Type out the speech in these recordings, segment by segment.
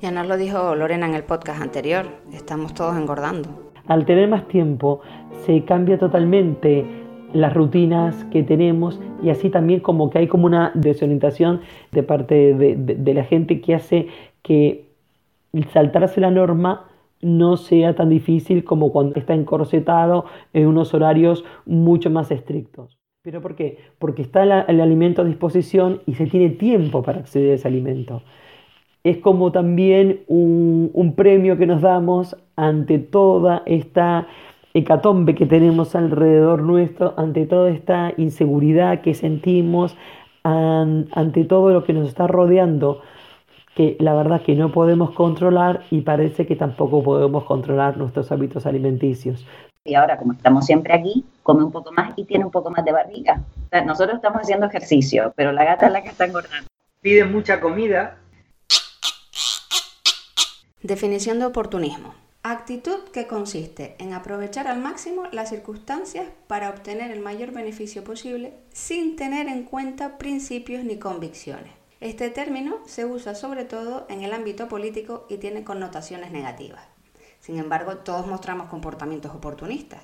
Ya nos lo dijo Lorena en el podcast anterior, estamos todos engordando. Al tener más tiempo se cambia totalmente las rutinas que tenemos y así también como que hay como una desorientación de parte de, la gente que hace que saltarse la norma no sea tan difícil como cuando está encorsetado en unos horarios mucho más estrictos. ¿Pero por qué? Porque está el alimento a disposición y se tiene tiempo para acceder a ese alimento es como también un, premio que nos damos ante toda esta hecatombe que tenemos alrededor nuestro, ante toda esta inseguridad que sentimos, ante todo lo que nos está rodeando, que la verdad que no podemos controlar y parece que tampoco podemos controlar nuestros hábitos alimenticios. Y ahora, como estamos siempre aquí, come un poco más y tiene un poco más de barriga. nosotros estamos haciendo ejercicio, pero la gata es la que está engordando. Pide mucha comida Definición de oportunismo. Actitud que consiste en aprovechar al máximo las circunstancias para obtener el mayor beneficio posible sin tener en cuenta principios ni convicciones. Este término se usa sobre todo en el ámbito político y tiene connotaciones negativas. Sin embargo, todos mostramos comportamientos oportunistas,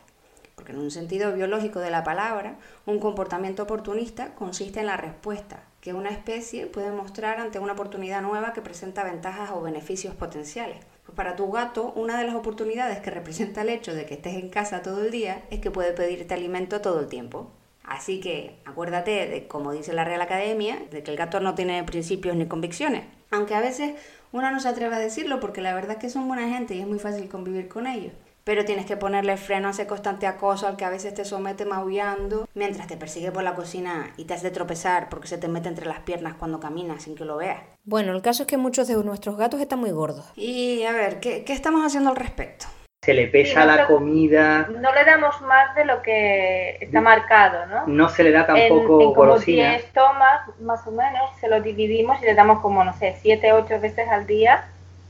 porque en un sentido biológico de la palabra, un comportamiento oportunista consiste en la respuesta que una especie puede mostrar ante una oportunidad nueva que presenta ventajas o beneficios potenciales. Pues para tu gato, una de las oportunidades que representa el hecho de que estés en casa todo el día es que puede pedirte alimento todo el tiempo. Así que acuérdate de, como dice la Real Academia, de que el gato no tiene principios ni convicciones. Aunque a veces uno no se atreve a decirlo porque la verdad es que son buena gente y es muy fácil convivir con ellos pero tienes que ponerle freno a ese constante acoso al que a veces te somete maullando mientras te persigue por la cocina y te hace tropezar porque se te mete entre las piernas cuando caminas sin que lo veas. Bueno, el caso es que muchos de nuestros gatos están muy gordos. Y a ver, ¿qué, estamos haciendo al respecto? Se le pesa la comida. No le damos más de lo que está marcado, ¿no? No se le da tampoco en, en como 10 tomas, más o menos, se lo dividimos y le damos como, no sé, 7, 8 veces al día,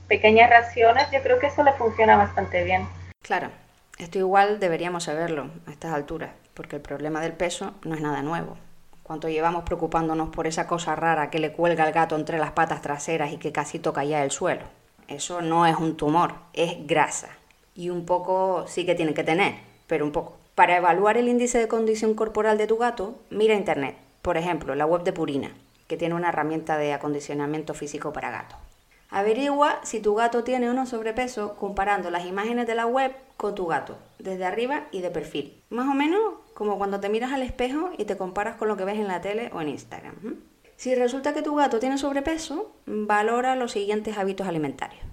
pequeñas raciones. Yo creo que eso le funciona bastante bien. Claro, esto igual deberíamos saberlo a estas alturas, porque el problema del peso no es nada nuevo. Cuánto llevamos preocupándonos por esa cosa rara que le cuelga al gato entre las patas traseras y que casi toca ya el suelo. Eso no es un tumor, es grasa. Y un poco sí que tiene que tener, pero un poco. Para evaluar el índice de condición corporal de tu gato, mira internet. Por ejemplo, la web de Purina, que tiene una herramienta de acondicionamiento físico para gatos. Averigua si tu gato tiene o no sobrepeso comparando las imágenes de la web con tu gato, desde arriba y de perfil. Más o menos como cuando te miras al espejo y te comparas con lo que ves en la tele o en Instagram. Si resulta que tu gato tiene sobrepeso, valora los siguientes hábitos alimentarios.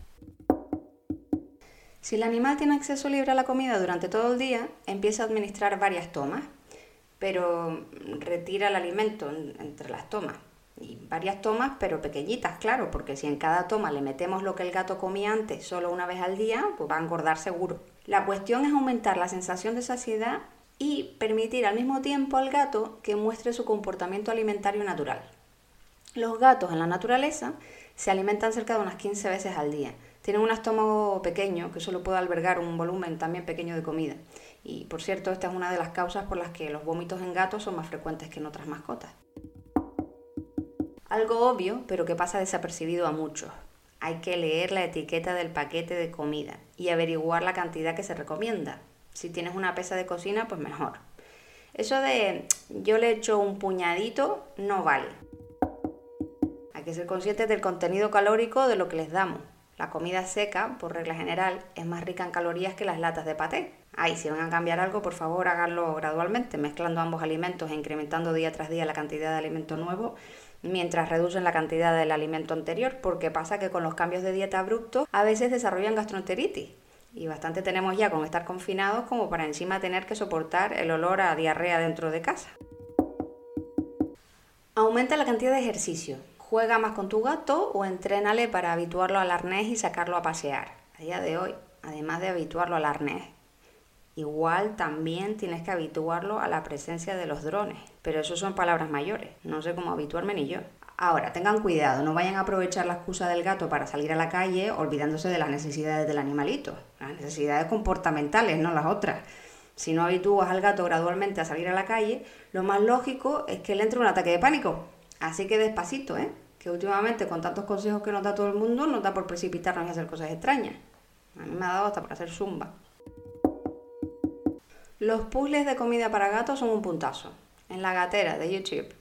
Si el animal tiene acceso libre a la comida durante todo el día, empieza a administrar varias tomas, pero retira el alimento entre las tomas y varias tomas, pero pequeñitas, claro, porque si en cada toma le metemos lo que el gato comía antes solo una vez al día, pues va a engordar seguro. La cuestión es aumentar la sensación de saciedad y permitir al mismo tiempo al gato que muestre su comportamiento alimentario natural. Los gatos en la naturaleza se alimentan cerca de unas 15 veces al día. Tienen un estómago pequeño que solo puede albergar un volumen también pequeño de comida. Y por cierto, esta es una de las causas por las que los vómitos en gatos son más frecuentes que en otras mascotas. Algo obvio, pero que pasa desapercibido a muchos. Hay que leer la etiqueta del paquete de comida y averiguar la cantidad que se recomienda. Si tienes una pesa de cocina, pues mejor. Eso de yo le echo un puñadito no vale. Hay que ser conscientes del contenido calórico de lo que les damos. La comida seca, por regla general, es más rica en calorías que las latas de paté. Ay, si van a cambiar algo, por favor háganlo gradualmente, mezclando ambos alimentos e incrementando día tras día la cantidad de alimento nuevo mientras reducen la cantidad del alimento anterior, porque pasa que con los cambios de dieta abruptos a veces desarrollan gastroenteritis. Y bastante tenemos ya con estar confinados como para encima tener que soportar el olor a diarrea dentro de casa. Aumenta la cantidad de ejercicio. Juega más con tu gato o entrénale para habituarlo al arnés y sacarlo a pasear. A día de hoy, además de habituarlo al arnés, Igual también tienes que habituarlo a la presencia de los drones, pero eso son palabras mayores, no sé cómo habituarme ni yo. Ahora, tengan cuidado, no vayan a aprovechar la excusa del gato para salir a la calle olvidándose de las necesidades del animalito, las necesidades comportamentales, no las otras. Si no habitúas al gato gradualmente a salir a la calle, lo más lógico es que le entre un ataque de pánico. Así que despacito, ¿eh? Que últimamente con tantos consejos que nos da todo el mundo, nos da por precipitarnos y hacer cosas extrañas. A mí me ha dado hasta para hacer zumba. Los puzzles de comida para gatos son un puntazo. En la gatera de YouTube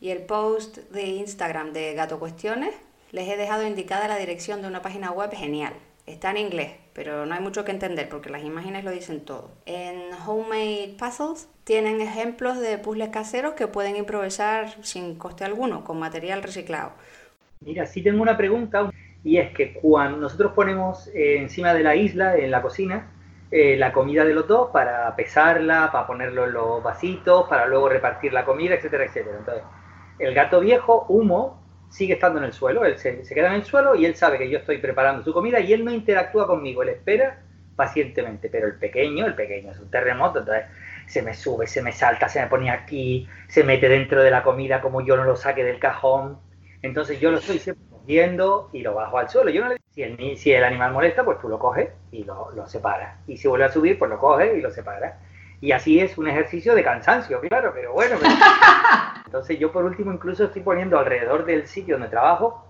y el post de Instagram de Gato Cuestiones les he dejado indicada la dirección de una página web genial. Está en inglés, pero no hay mucho que entender porque las imágenes lo dicen todo. En Homemade Puzzles tienen ejemplos de puzzles caseros que pueden improvisar sin coste alguno, con material reciclado. Mira, sí tengo una pregunta y es que cuando nosotros ponemos eh, encima de la isla, en la cocina, eh, la comida de los dos para pesarla, para ponerlo en los vasitos, para luego repartir la comida, etcétera, etcétera. Entonces, el gato viejo, humo, sigue estando en el suelo, él se, queda en el suelo y él sabe que yo estoy preparando su comida y él no interactúa conmigo, él espera pacientemente, pero el pequeño, el pequeño es un terremoto, entonces se me sube, se me salta, se me pone aquí, se mete dentro de la comida como yo no lo saque del cajón, entonces yo lo estoy siempre y lo bajo al suelo. Yo no le... si, el, si el animal molesta, pues tú lo coges y lo, lo separas. Y si vuelve a subir, pues lo coges y lo separas. Y así es un ejercicio de cansancio, claro, pero bueno. Entonces yo por último incluso estoy poniendo alrededor del sitio donde trabajo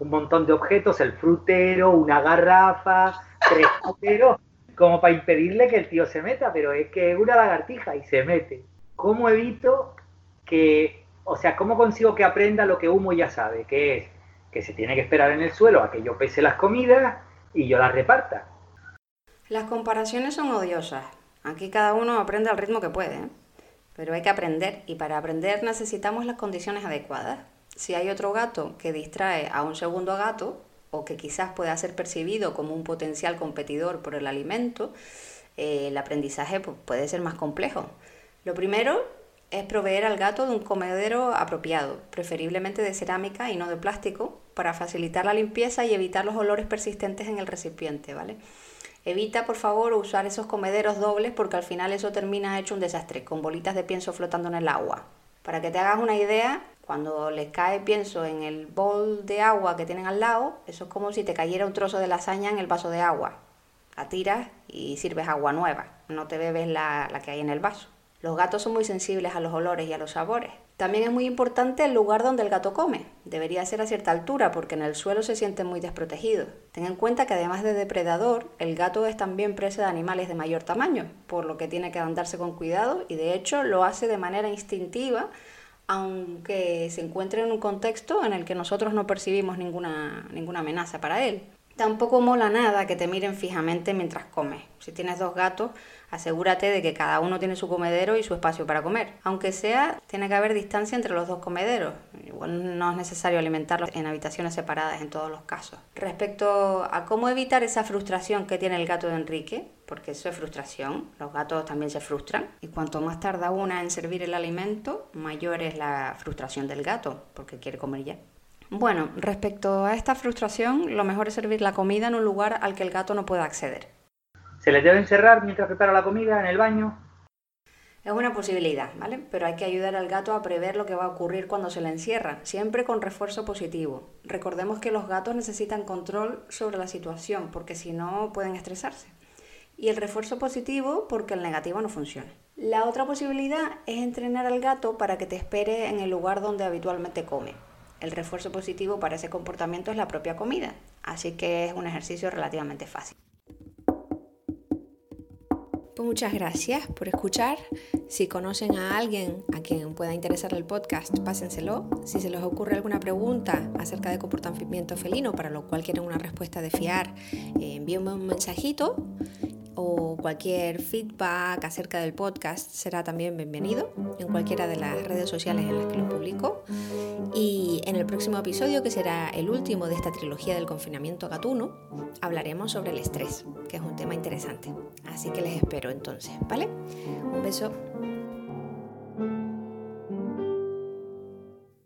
un montón de objetos, el frutero, una garrafa, tres fruteros, como para impedirle que el tío se meta, pero es que es una lagartija y se mete. ¿Cómo evito que, o sea, cómo consigo que aprenda lo que Humo ya sabe, que es que se tiene que esperar en el suelo a que yo pese las comidas y yo las reparta? Las comparaciones son odiosas. Aquí cada uno aprende al ritmo que puede. ¿eh? Pero hay que aprender y para aprender necesitamos las condiciones adecuadas. Si hay otro gato que distrae a un segundo gato o que quizás pueda ser percibido como un potencial competidor por el alimento, eh, el aprendizaje puede ser más complejo. Lo primero es proveer al gato de un comedero apropiado, preferiblemente de cerámica y no de plástico, para facilitar la limpieza y evitar los olores persistentes en el recipiente, ¿vale? Evita, por favor, usar esos comederos dobles porque al final eso termina hecho un desastre, con bolitas de pienso flotando en el agua. Para que te hagas una idea, cuando les cae pienso en el bol de agua que tienen al lado, eso es como si te cayera un trozo de lasaña en el vaso de agua. La tiras y sirves agua nueva, no te bebes la, la que hay en el vaso. Los gatos son muy sensibles a los olores y a los sabores. También es muy importante el lugar donde el gato come. Debería ser a cierta altura porque en el suelo se siente muy desprotegido. Ten en cuenta que además de depredador, el gato es también presa de animales de mayor tamaño, por lo que tiene que andarse con cuidado y de hecho lo hace de manera instintiva, aunque se encuentre en un contexto en el que nosotros no percibimos ninguna, ninguna amenaza para él. Tampoco mola nada que te miren fijamente mientras comes. Si tienes dos gatos, asegúrate de que cada uno tiene su comedero y su espacio para comer. Aunque sea, tiene que haber distancia entre los dos comederos. Igual no es necesario alimentarlos en habitaciones separadas en todos los casos. Respecto a cómo evitar esa frustración que tiene el gato de Enrique, porque eso es frustración, los gatos también se frustran, y cuanto más tarda una en servir el alimento, mayor es la frustración del gato, porque quiere comer ya. Bueno, respecto a esta frustración, lo mejor es servir la comida en un lugar al que el gato no pueda acceder. ¿Se les debe encerrar mientras prepara la comida en el baño? Es una posibilidad, ¿vale? Pero hay que ayudar al gato a prever lo que va a ocurrir cuando se le encierra, siempre con refuerzo positivo. Recordemos que los gatos necesitan control sobre la situación, porque si no pueden estresarse. Y el refuerzo positivo porque el negativo no funciona. La otra posibilidad es entrenar al gato para que te espere en el lugar donde habitualmente come. El refuerzo positivo para ese comportamiento es la propia comida, así que es un ejercicio relativamente fácil. Pues muchas gracias por escuchar. Si conocen a alguien a quien pueda interesar el podcast, pásenselo. Si se les ocurre alguna pregunta acerca de comportamiento felino, para lo cual quieren una respuesta de fiar, eh, envíenme un mensajito o cualquier feedback acerca del podcast será también bienvenido en cualquiera de las redes sociales en las que lo publico. Y en el próximo episodio, que será el último de esta trilogía del confinamiento gatuno, hablaremos sobre el estrés, que es un tema interesante. Así que les espero entonces, ¿vale? Un beso.